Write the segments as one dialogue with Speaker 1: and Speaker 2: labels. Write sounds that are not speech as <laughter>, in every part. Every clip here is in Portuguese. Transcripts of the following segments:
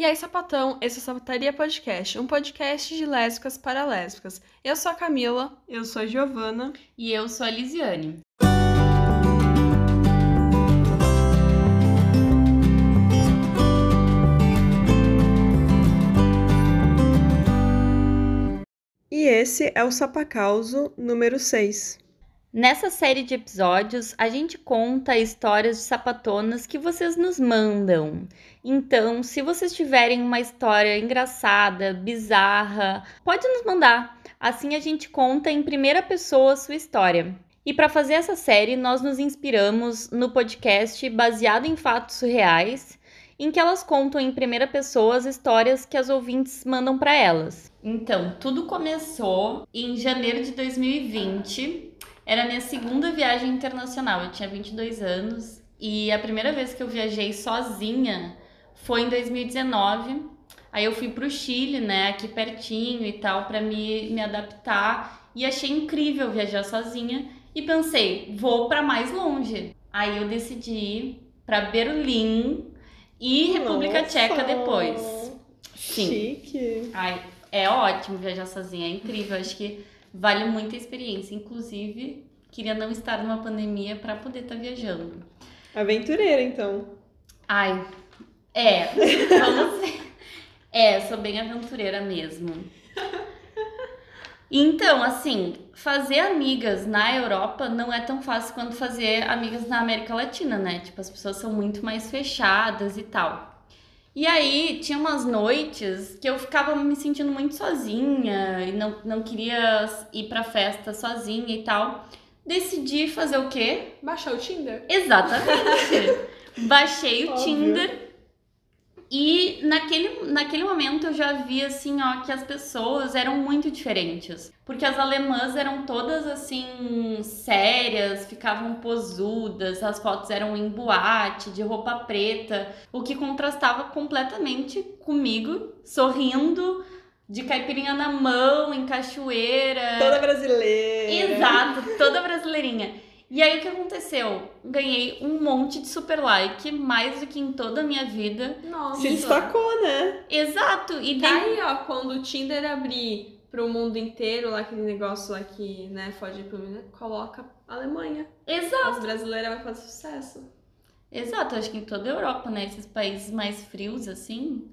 Speaker 1: E aí, sapatão, esse é o Sapataria Podcast, um podcast de lésbicas para lésbicas. Eu sou a Camila.
Speaker 2: Eu sou a Giovana.
Speaker 3: E eu sou a Lisiane.
Speaker 2: E esse é o Sapacauso número 6.
Speaker 3: Nessa série de episódios, a gente conta histórias de sapatonas que vocês nos mandam. Então, se vocês tiverem uma história engraçada, bizarra, pode nos mandar. Assim a gente conta em primeira pessoa a sua história. E para fazer essa série, nós nos inspiramos no podcast baseado em fatos reais, em que elas contam em primeira pessoa as histórias que as ouvintes mandam para elas. Então, tudo começou em janeiro de 2020 era minha segunda viagem internacional. Eu tinha 22 anos e a primeira vez que eu viajei sozinha foi em 2019. Aí eu fui pro Chile, né, aqui pertinho e tal, para me, me adaptar e achei incrível viajar sozinha e pensei, vou para mais longe. Aí eu decidi ir para Berlim e República
Speaker 2: Nossa,
Speaker 3: Tcheca depois. Sim.
Speaker 2: Chique.
Speaker 3: Ai, é ótimo viajar sozinha, é incrível. Acho que vale muito a experiência. Inclusive, queria não estar numa pandemia para poder estar viajando.
Speaker 2: Aventureira, então.
Speaker 3: Ai, é, vamos ver. É, sou bem aventureira mesmo. Então, assim, fazer amigas na Europa não é tão fácil quanto fazer amigas na América Latina, né? Tipo, as pessoas são muito mais fechadas e tal. E aí, tinha umas noites que eu ficava me sentindo muito sozinha e não, não queria ir pra festa sozinha e tal. Decidi fazer o quê?
Speaker 1: Baixar o Tinder?
Speaker 3: Exatamente. <laughs> Baixei o
Speaker 2: Óbvio.
Speaker 3: Tinder e naquele, naquele momento eu já vi assim, ó, que as pessoas eram muito diferentes. Porque as alemãs eram todas assim, sérias, ficavam posudas, as fotos eram em boate, de roupa preta, o que contrastava completamente comigo, sorrindo, de caipirinha na mão, em cachoeira.
Speaker 2: Toda brasileira.
Speaker 3: Exato, toda brasileirinha. E aí o que aconteceu? Ganhei um monte de super like, mais do que em toda a minha vida.
Speaker 1: Nossa.
Speaker 2: Se destacou, né?
Speaker 3: Exato, e
Speaker 1: Tá
Speaker 3: daí
Speaker 1: aí, ó, quando o Tinder abrir pro mundo inteiro, lá aquele negócio lá que, né, foge pro mundo, coloca Alemanha.
Speaker 3: Exato.
Speaker 1: As brasileiras vai fazer sucesso.
Speaker 3: Exato, acho que em toda a Europa, né, esses países mais frios assim,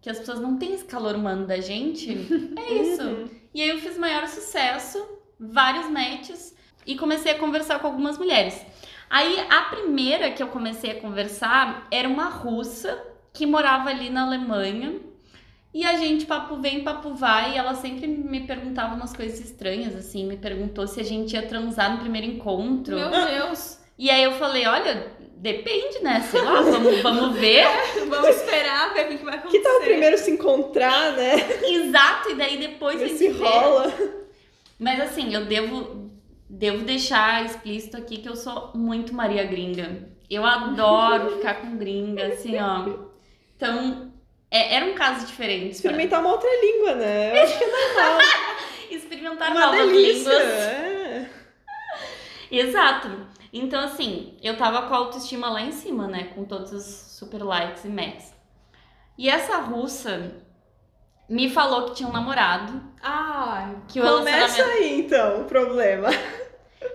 Speaker 3: que as pessoas não têm esse calor humano da gente. <laughs> É isso.
Speaker 2: Uhum.
Speaker 3: E aí eu fiz maior sucesso, vários matches e comecei a conversar com algumas mulheres. Aí a primeira que eu comecei a conversar era uma russa que morava ali na Alemanha. E a gente, papo vem, papo vai, e ela sempre me perguntava umas coisas estranhas, assim, me perguntou se a gente ia transar no primeiro encontro.
Speaker 1: Meu <laughs> Deus.
Speaker 3: E aí eu falei, olha, depende, né? Sei lá, vamos, vamos ver. <laughs>
Speaker 1: Vamos esperar ver o que vai acontecer.
Speaker 2: Que tal primeiro se encontrar, né?
Speaker 3: Exato, e daí depois a
Speaker 2: Ver
Speaker 3: gente
Speaker 2: se
Speaker 3: vê.
Speaker 2: rola.
Speaker 3: Mas assim, eu devo, devo deixar explícito aqui que eu sou muito Maria Gringa. Eu adoro <laughs> ficar com gringa, assim, ó. Então, é- era um caso diferente. pra-
Speaker 2: Experimentar uma outra língua, né? Eu acho que é normal. <laughs>
Speaker 3: Experimentar
Speaker 2: uma
Speaker 3: novas
Speaker 2: delícia.
Speaker 3: línguas.
Speaker 2: É.
Speaker 3: Exato. Então, assim, eu tava com a autoestima lá em cima, né? Com todos os super likes e matches. E essa russa me falou que tinha um namorado,
Speaker 1: Ai,
Speaker 3: que o,
Speaker 2: Começa
Speaker 3: relacionamento,
Speaker 2: aí, então, o problema.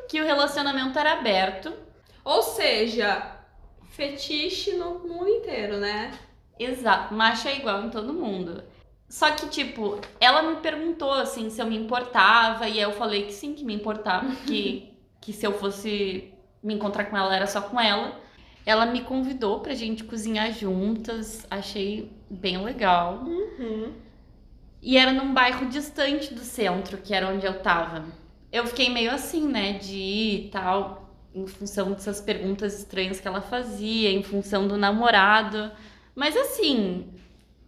Speaker 3: Que o relacionamento era aberto.
Speaker 1: Ou seja, fetiche no mundo inteiro, né?
Speaker 3: Exato, macho é igual em todo mundo. Só que, tipo, ela me perguntou, assim, se eu me importava, e eu falei que sim, que me importava, que, <laughs> que se eu fosse me encontrar com ela, era só com ela. Ela me convidou pra gente cozinhar juntas, achei bem legal.
Speaker 2: Uhum.
Speaker 3: E era num bairro distante do centro, que era onde eu tava. Eu fiquei meio assim, né, de ir e tal, em função dessas perguntas estranhas que ela fazia, em função do namorado. Mas assim,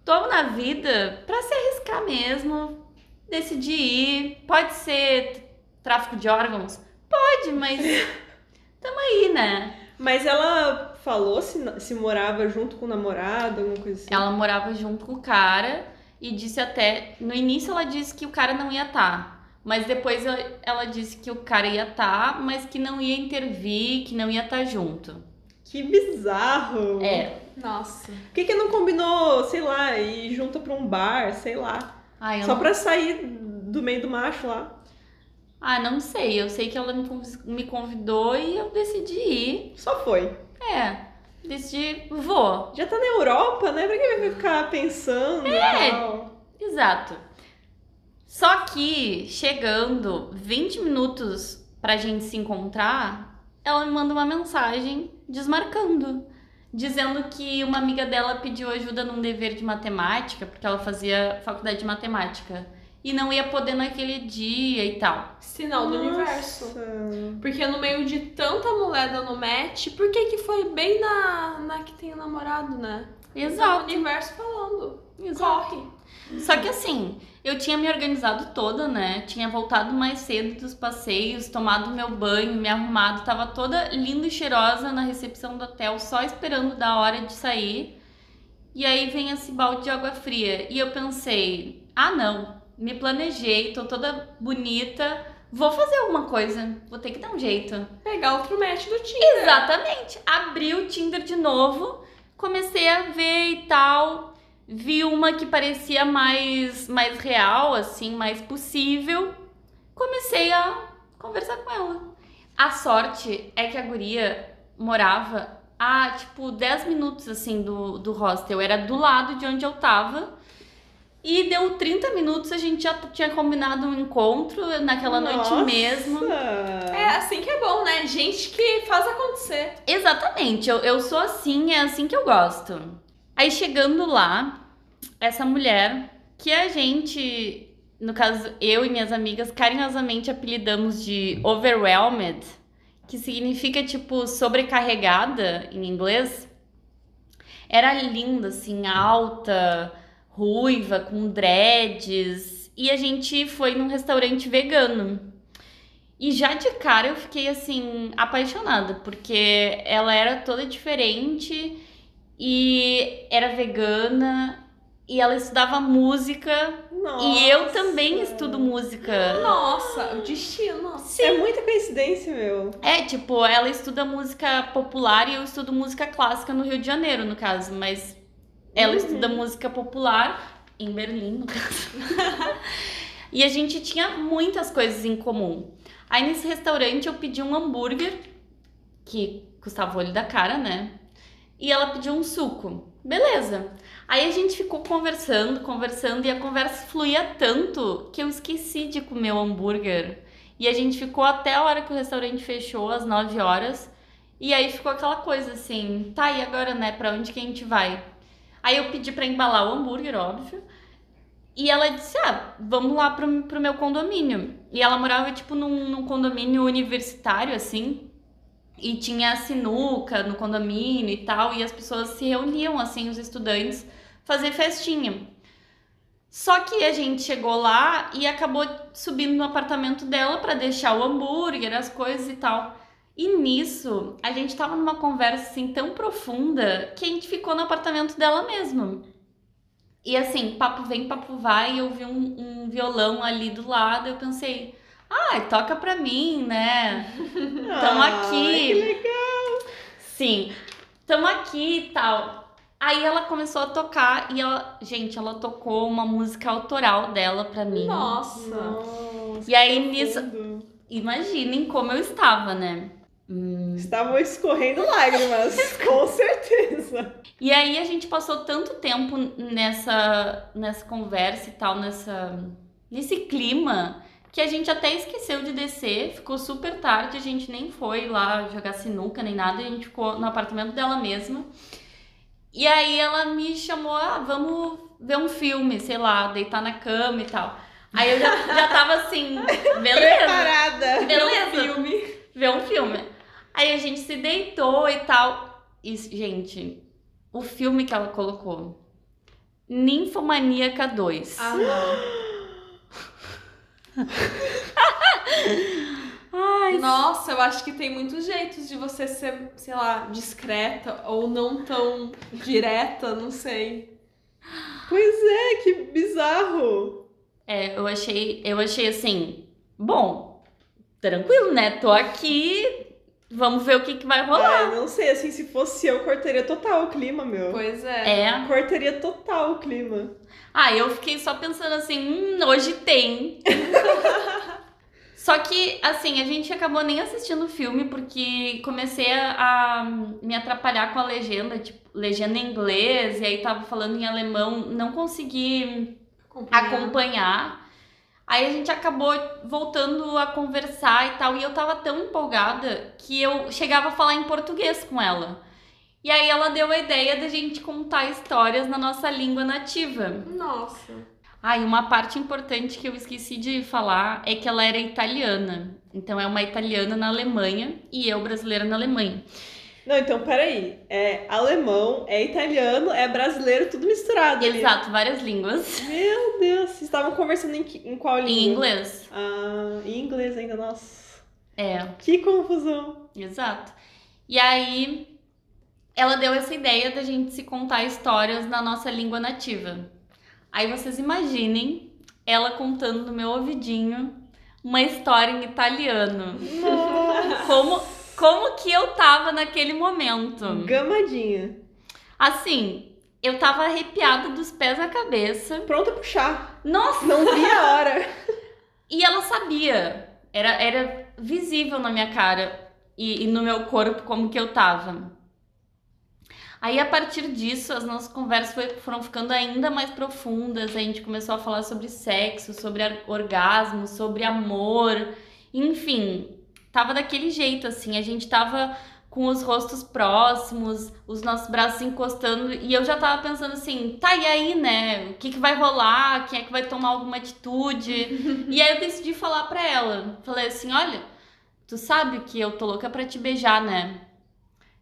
Speaker 3: tô na vida pra se arriscar mesmo, decidi ir. Pode ser tráfico de órgãos? Pode, mas <laughs> tamo aí, né?
Speaker 2: Mas ela falou se, se morava junto com o namorado, alguma coisa assim.
Speaker 3: Ela morava junto com o cara e disse até. No início ela disse que o cara não ia estar. Mas depois ela, ela disse que o cara ia estar, mas que não ia intervir, que não ia estar junto.
Speaker 2: Que bizarro.
Speaker 3: É,
Speaker 1: Nossa.
Speaker 2: Por que, que não combinou, sei lá, ir junto pra um bar, sei lá?
Speaker 3: Ai,
Speaker 2: Só
Speaker 3: não...
Speaker 2: pra sair do meio do macho lá.
Speaker 3: Ah, não sei. Eu sei que ela me conv- me convidou e eu decidi ir.
Speaker 2: Só foi.
Speaker 3: É, decidi, vou.
Speaker 2: Já tá na Europa, né? Pra que vai ficar pensando
Speaker 3: É.
Speaker 2: e?
Speaker 3: Exato. Só que, chegando 20 minutos pra gente se encontrar, ela me manda uma mensagem desmarcando. Dizendo que uma amiga dela pediu ajuda num dever de matemática, porque ela fazia faculdade de matemática. E não ia poder naquele dia e tal.
Speaker 1: Sinal do
Speaker 2: Nossa.
Speaker 1: universo. Porque no meio de tanta mulher dando match, por que que foi bem na, na que tem o namorado, né? É o
Speaker 3: Exato.
Speaker 1: universo falando.
Speaker 3: Exato.
Speaker 1: Corre.
Speaker 3: Só que assim, eu tinha me organizado toda, né? Tinha voltado mais cedo dos passeios, tomado meu banho, me arrumado, tava toda linda e cheirosa na recepção do hotel, só esperando da hora de sair. E aí vem esse balde de água fria. E eu pensei, ah não, me planejei, tô toda bonita, vou fazer alguma coisa, vou ter que dar um jeito.
Speaker 1: Pegar outro match do Tinder.
Speaker 3: Exatamente. Abri o Tinder de novo, comecei a ver e tal. Vi uma que parecia mais, mais real, assim, mais possível. Comecei a conversar com ela. A sorte é que a guria morava a, tipo, 10 minutos, assim, do, do hostel. Era do lado de onde eu tava. E deu 30 minutos, a gente já tinha combinado um encontro naquela noite
Speaker 2: Nossa.
Speaker 3: mesmo.
Speaker 1: É assim que é bom, né? Gente que faz acontecer.
Speaker 3: Exatamente, eu, eu sou assim, é assim que eu gosto. Aí chegando lá, essa mulher, que a gente, no caso, eu e minhas amigas, carinhosamente apelidamos de overwhelmed, que significa tipo sobrecarregada em inglês, era linda, assim, alta, ruiva, com dreads, e a gente foi num restaurante vegano. E já de cara eu fiquei assim apaixonada, porque ela era toda diferente e era vegana e ela estudava música e eu também
Speaker 2: Nossa.
Speaker 3: estudo música.
Speaker 1: Nossa, o destino.
Speaker 2: É muita coincidência, meu.
Speaker 3: É, tipo, ela estuda música popular e eu estudo música clássica no Rio de Janeiro, no caso, mas ela
Speaker 2: Uhum.
Speaker 3: estuda música popular em Berlim, no caso. <laughs> e a gente tinha muitas coisas em comum. Aí nesse restaurante eu pedi um hambúrguer, que custava o olho da cara, né? E ela pediu um suco. Beleza. Aí a gente ficou conversando, conversando, e a conversa fluía tanto que eu esqueci de comer o hambúrguer. E a gente ficou até a hora que o restaurante fechou, às 9 horas. E aí ficou aquela coisa assim, tá, e agora, né? Pra onde que a gente vai? Aí eu pedi pra embalar o hambúrguer, óbvio. E ela disse, ah, vamos lá pro, pro meu condomínio. E ela morava, tipo, num, num condomínio universitário, assim. E tinha sinuca no condomínio e tal. E as pessoas se reuniam, assim, os estudantes, fazer festinha. Só que a gente chegou lá e acabou subindo no apartamento dela pra deixar o hambúrguer, as coisas e tal. E nisso, a gente tava numa conversa assim tão profunda que a gente ficou no apartamento dela mesmo. E assim, papo vem, papo vai, eu vi um, um violão ali do lado, eu pensei, ai, toca pra mim, né? <laughs> Tamo
Speaker 2: Ah,
Speaker 3: aqui.
Speaker 2: Que legal.
Speaker 3: Sim, tamo aqui e tal. Aí ela começou a tocar e ela, gente, ela tocou uma música autoral dela pra mim.
Speaker 1: Nossa.
Speaker 2: Nossa,
Speaker 3: E aí, nisso-. Imaginem como eu estava, né? Hum.
Speaker 2: Estavam escorrendo lágrimas, <laughs> com certeza.
Speaker 3: E aí a gente passou tanto tempo nessa, nessa conversa e tal, nessa, nesse clima, que a gente até esqueceu de descer, ficou super tarde, a gente nem foi lá jogar sinuca nem nada, a gente ficou no apartamento dela mesma. E aí ela me chamou, ah, vamos ver um filme, sei lá, deitar na cama e tal. Aí eu já, já tava assim, <laughs> beleza,
Speaker 2: Preparada.
Speaker 3: beleza,
Speaker 1: Filme.
Speaker 3: ver um filme. Aí a gente se deitou e tal. E, gente, o filme que ela colocou. Ninfomaníaca 2.
Speaker 1: Ah, não. <gasps> <gasps> <gasps> <laughs>
Speaker 3: Ai,
Speaker 1: Nossa, eu acho que tem muitos jeitos de você ser, sei lá, discreta ou não tão direta, não sei.
Speaker 2: Pois é, que bizarro.
Speaker 3: é, eu achei, eu achei assim, bom, tranquilo, né? Tô aqui, Vamos ver o que, que vai
Speaker 2: Ah,
Speaker 3: rolar.
Speaker 2: eu não sei, assim, se fosse eu, cortaria total o clima, meu.
Speaker 1: Pois é.
Speaker 3: É.
Speaker 2: Cortaria total o clima.
Speaker 3: Ah, eu fiquei só pensando assim, hum, hoje tem. <laughs> Só que, assim, a gente acabou nem assistindo o filme porque comecei a, a me atrapalhar com a legenda, tipo, legenda em inglês, e aí tava falando em alemão, não consegui
Speaker 1: Acompanhar.
Speaker 3: acompanhar. Aí a gente acabou voltando a conversar e tal, e eu tava tão empolgada que eu chegava a falar em português com ela. E aí ela deu a ideia da gente contar histórias na nossa língua nativa.
Speaker 1: Nossa.
Speaker 3: Ah, e uma parte importante que eu esqueci de falar é que ela era italiana. Então é uma italiana na Alemanha e eu brasileira na Alemanha.
Speaker 2: Não, então, peraí. É alemão, é italiano, é brasileiro, tudo misturado ali.
Speaker 3: Exato, várias línguas.
Speaker 2: Meu Deus, vocês estavam conversando em, que- em qual língua?
Speaker 3: Em inglês.
Speaker 2: Ah, em inglês ainda, nossa.
Speaker 3: É,
Speaker 2: Que confusão.
Speaker 3: exato. E aí ela deu essa ideia da gente se contar histórias na nossa língua nativa. Aí vocês imaginem ela contando no meu ouvidinho uma história em italiano.
Speaker 2: Nossa.
Speaker 3: Como, como que eu tava naquele momento?
Speaker 2: Gamadinha.
Speaker 3: Assim, eu tava arrepiada dos pés à cabeça.
Speaker 2: Pronta a puxar.
Speaker 3: Nossa!
Speaker 2: Não vi a hora. <laughs>
Speaker 3: E ela sabia. Era, era visível na minha cara e, e no meu corpo como que eu tava. Aí, a partir disso, as nossas conversas foi- foram ficando ainda mais profundas. A gente começou a falar sobre sexo, sobre orgasmo, sobre amor. Enfim, tava daquele jeito, assim. A gente tava com os rostos próximos, os nossos braços encostando. E eu já tava pensando assim, tá, e aí, né? O que, que vai rolar? Quem é que vai tomar alguma atitude? <laughs> e aí eu decidi falar pra ela. Falei assim, olha, tu sabe que eu tô louca pra te beijar, né?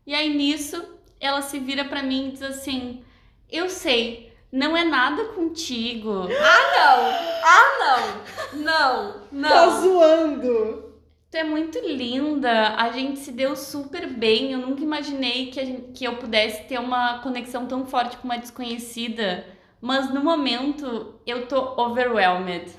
Speaker 3: E aí nisso, ela se vira pra mim e diz assim: Eu sei, não é nada contigo.
Speaker 1: Ah, não! Não! Não!
Speaker 2: Tá
Speaker 1: Não!
Speaker 2: zoando.
Speaker 3: Tu é muito linda, a gente se deu super bem. Eu nunca imaginei que, a gente- que eu pudesse ter uma conexão tão forte com uma desconhecida. Mas no momento eu tô overwhelmed.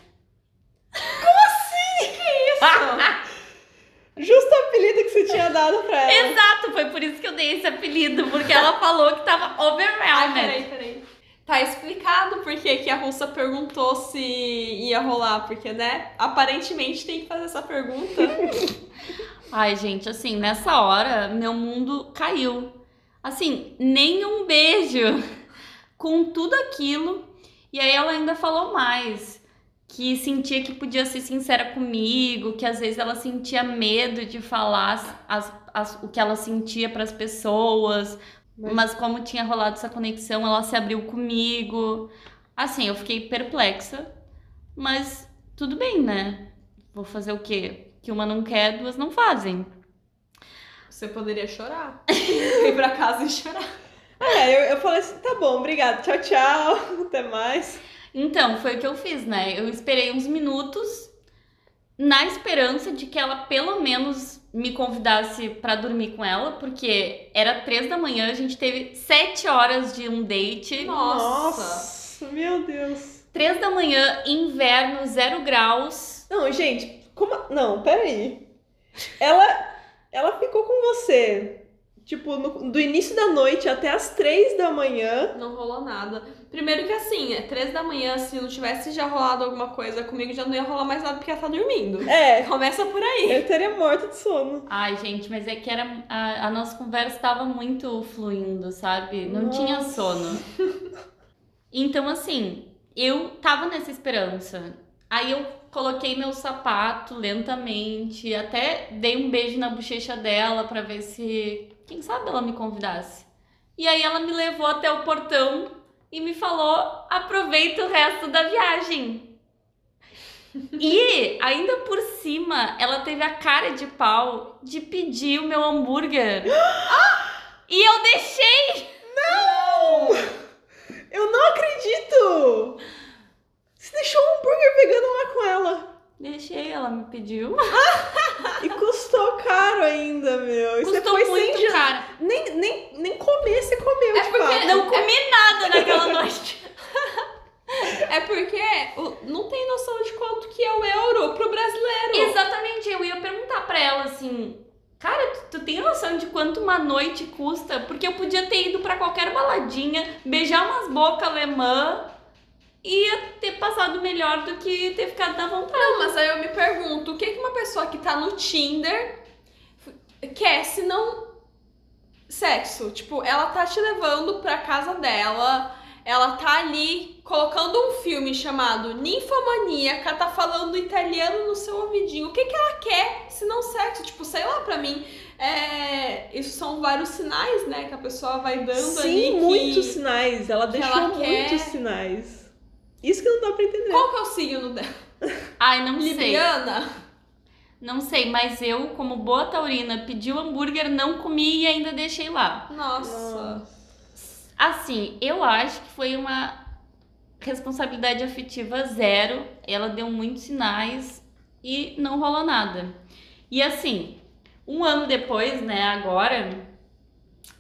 Speaker 3: <laughs>
Speaker 2: Justo o apelido que você tinha dado pra ela.
Speaker 3: Exato, foi por isso que eu dei esse apelido, porque ela falou que tava
Speaker 1: Ai,
Speaker 3: overwhelmed.
Speaker 1: peraí, peraí. Tá explicado por que a russa perguntou se ia rolar, porque, né? Aparentemente tem que fazer essa pergunta. <laughs>
Speaker 3: Ai, gente, assim, nessa hora, meu mundo caiu. Assim, nenhum beijo <laughs> com tudo aquilo. E aí ela ainda falou mais. Que sentia que podia ser sincera comigo, que às vezes ela sentia medo de falar as- as- o que ela sentia para as pessoas,
Speaker 2: Mas-
Speaker 3: mas como tinha rolado essa conexão, ela se abriu comigo. Assim, eu fiquei perplexa, mas tudo bem, né? Vou fazer o quê? Que uma não quer, duas não fazem.
Speaker 1: Você poderia chorar. <laughs> Ir pra casa e chorar.
Speaker 2: É, eu, eu falei assim, tá bom, obrigada. Tchau, tchau. <laughs> Até mais.
Speaker 3: Então, foi o que eu fiz, né? Eu esperei uns minutos na esperança de que ela pelo menos me convidasse pra dormir com ela, porque era três da manhã, a gente teve sete horas de um date.
Speaker 1: Nossa.
Speaker 2: Nossa, meu Deus.
Speaker 3: Três da manhã, inverno, zero graus.
Speaker 2: Não, gente, como. Não, peraí. Ela, ela ficou com você, tipo, no- do início da noite até as três da manhã.
Speaker 1: Não rolou nada. Primeiro que assim, é três da manhã, se não tivesse já rolado alguma coisa comigo, já não ia rolar mais nada porque ela tá dormindo.
Speaker 2: É,
Speaker 1: Começa por aí.
Speaker 2: eu estaria morta de sono.
Speaker 3: Ai, gente, mas é que era a, a nossa conversa estava muito fluindo, sabe? Não tinha
Speaker 2: Nossa.
Speaker 3: sono. Então, assim, eu tava nessa esperança. Aí eu coloquei meu sapato lentamente, até dei um beijo na bochecha dela pra ver se, quem sabe, ela me convidasse. E aí ela me levou até o portão e me falou: aproveita o resto da viagem. E ainda por cima, ela teve a cara de pau de pedir o meu hambúrguer. E eu deixei!
Speaker 2: Eu não acredito! Você deixou um hambúrguer vegano lá com ela.
Speaker 3: Deixei, ela me pediu.
Speaker 2: E custou caro ainda, meu. E você
Speaker 3: Custou
Speaker 2: foi
Speaker 3: muito
Speaker 2: sem
Speaker 3: caro.
Speaker 2: Nem, nem, nem comer você comeu,
Speaker 1: É
Speaker 2: de
Speaker 1: porque.
Speaker 3: Não comi nada naquela noite.
Speaker 1: É porque não tem noção de quanto que é o euro pro brasileiro.
Speaker 3: Exatamente, eu ia perguntar pra ela assim, Cara, tu, tu tem noção de quanto uma noite custa? Porque eu podia ter ido pra qualquer baladinha, beijar umas bocas alemã ia ter passado melhor do que ter ficado na vontade.
Speaker 1: Não, mas aí eu me pergunto, o que que uma pessoa que tá no Tinder quer se não sexo? Tipo, ela tá te levando pra casa dela, ela tá ali colocando um filme chamado Ninfomaníaca, tá falando italiano no seu ouvidinho. O que que ela quer se não sexo? Tipo, sei lá, pra mim, é... isso são vários sinais, né, que a pessoa vai dando ali.
Speaker 2: Sim,
Speaker 1: que-
Speaker 2: muitos sinais. Ela deixou
Speaker 1: ela
Speaker 2: muitos
Speaker 1: quer-
Speaker 2: sinais. Isso que não dá pra entender.
Speaker 1: Qual que é o signo dela?
Speaker 3: Ai, não sei.
Speaker 1: Libriana?
Speaker 3: Não sei, mas eu, como boa taurina, pedi o hambúrguer, não comi e ainda deixei lá.
Speaker 1: Nossa.
Speaker 3: Assim, eu acho que foi uma responsabilidade afetiva zero. Ela deu muitos sinais e não rolou nada. E assim, um ano depois, né, agora,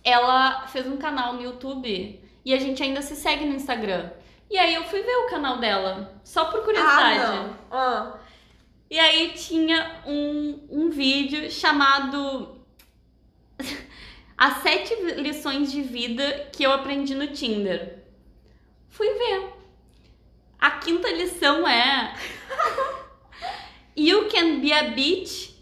Speaker 3: ela fez um canal no YouTube e a gente ainda se segue no Instagram. E aí eu fui ver o canal dela, só por curiosidade.
Speaker 1: Ah, não. Ah.
Speaker 3: E aí tinha um, um vídeo chamado <laughs> As sete lições de vida que eu aprendi no Tinder. Fui ver. A quinta lição é <laughs> You can be a bitch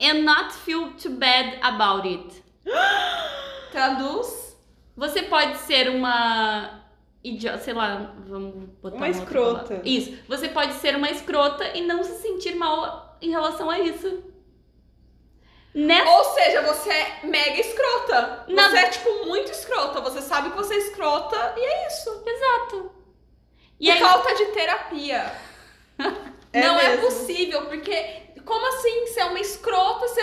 Speaker 3: and not feel too bad about it. <gasps>
Speaker 1: Traduz.
Speaker 3: Você pode ser uma idiota, sei lá, vamos botar
Speaker 2: Uma escrota.
Speaker 3: Isso. Você pode ser uma escrota e não se sentir mal em relação a isso. Nessa
Speaker 1: Ou seja, você é mega escrota.
Speaker 3: Não.
Speaker 1: Você é, tipo, muito escrota. Você sabe que você é escrota e é isso.
Speaker 3: Exato. E aí,
Speaker 1: falta de terapia. <laughs>
Speaker 2: É
Speaker 1: não é
Speaker 2: mesmo.
Speaker 1: possível, porque como assim? Você é uma escrota, você.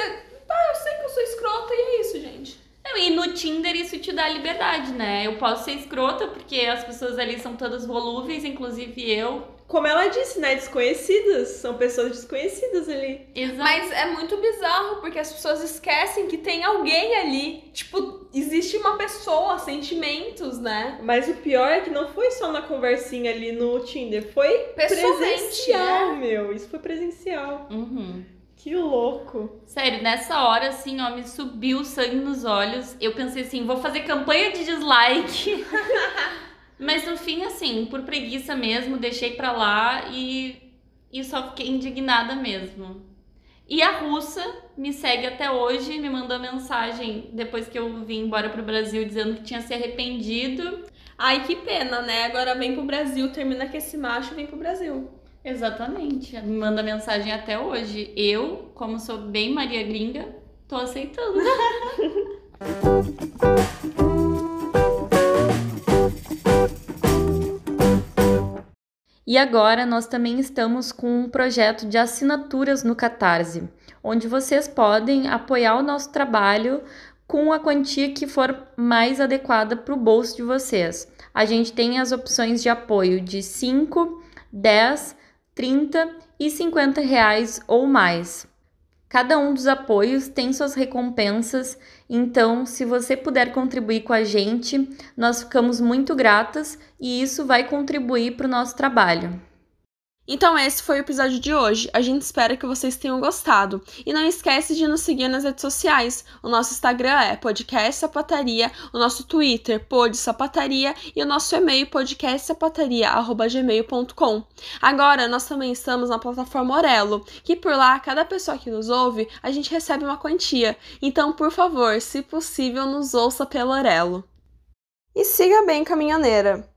Speaker 1: Ah, eu sei que eu sou escrota e é isso, gente.
Speaker 3: Não, e no Tinder isso te dá liberdade, né? Eu posso ser escrota porque as pessoas ali são todas volúveis, inclusive eu.
Speaker 2: Como ela disse, né? Desconhecidas. São pessoas desconhecidas ali.
Speaker 3: Exato.
Speaker 1: Mas é muito bizarro, porque as pessoas esquecem que tem alguém ali. Tipo, existe uma pessoa, sentimentos, né?
Speaker 2: Mas o pior é que não foi só na conversinha ali no Tinder. Foi presencial,
Speaker 1: é.
Speaker 2: meu. Isso foi presencial.
Speaker 3: Uhum.
Speaker 2: Que louco.
Speaker 3: Sério, nessa hora, assim, ó, me subiu o sangue nos olhos. Eu pensei assim, vou fazer campanha de dislike. <laughs> Mas no fim, assim, por preguiça mesmo, deixei pra lá e, e só fiquei indignada mesmo. E a russa me segue até hoje, me mandou mensagem depois que eu vim embora pro Brasil dizendo que tinha se arrependido.
Speaker 1: Ai, que pena, né? Agora vem pro Brasil, termina com esse macho e vem pro Brasil.
Speaker 3: Exatamente, me manda mensagem até hoje. Eu, como sou bem Maria Gringa, tô aceitando. <laughs> E agora nós também estamos com um projeto de assinaturas no Catarse, onde vocês podem apoiar o nosso trabalho com a quantia que for mais adequada para o bolso de vocês. A gente tem as opções de apoio de 5, 10, 30 e 50 reais ou mais. Cada um dos apoios tem suas recompensas, então, se você puder contribuir com a gente, nós ficamos muito gratas e isso vai contribuir para o nosso trabalho.
Speaker 1: Então esse foi o episódio de hoje. A gente espera que vocês tenham gostado. E não esquece de nos seguir nas redes sociais. O nosso Instagram é podcast sapataria, o nosso Twitter pod e o nosso e-mail podcastsapataria@gmail.com. Agora nós também estamos na plataforma Orelo, que por lá cada pessoa que nos ouve, a gente recebe uma quantia. Então, por favor, se possível, nos ouça pelo Orelo. E siga bem caminhoneira.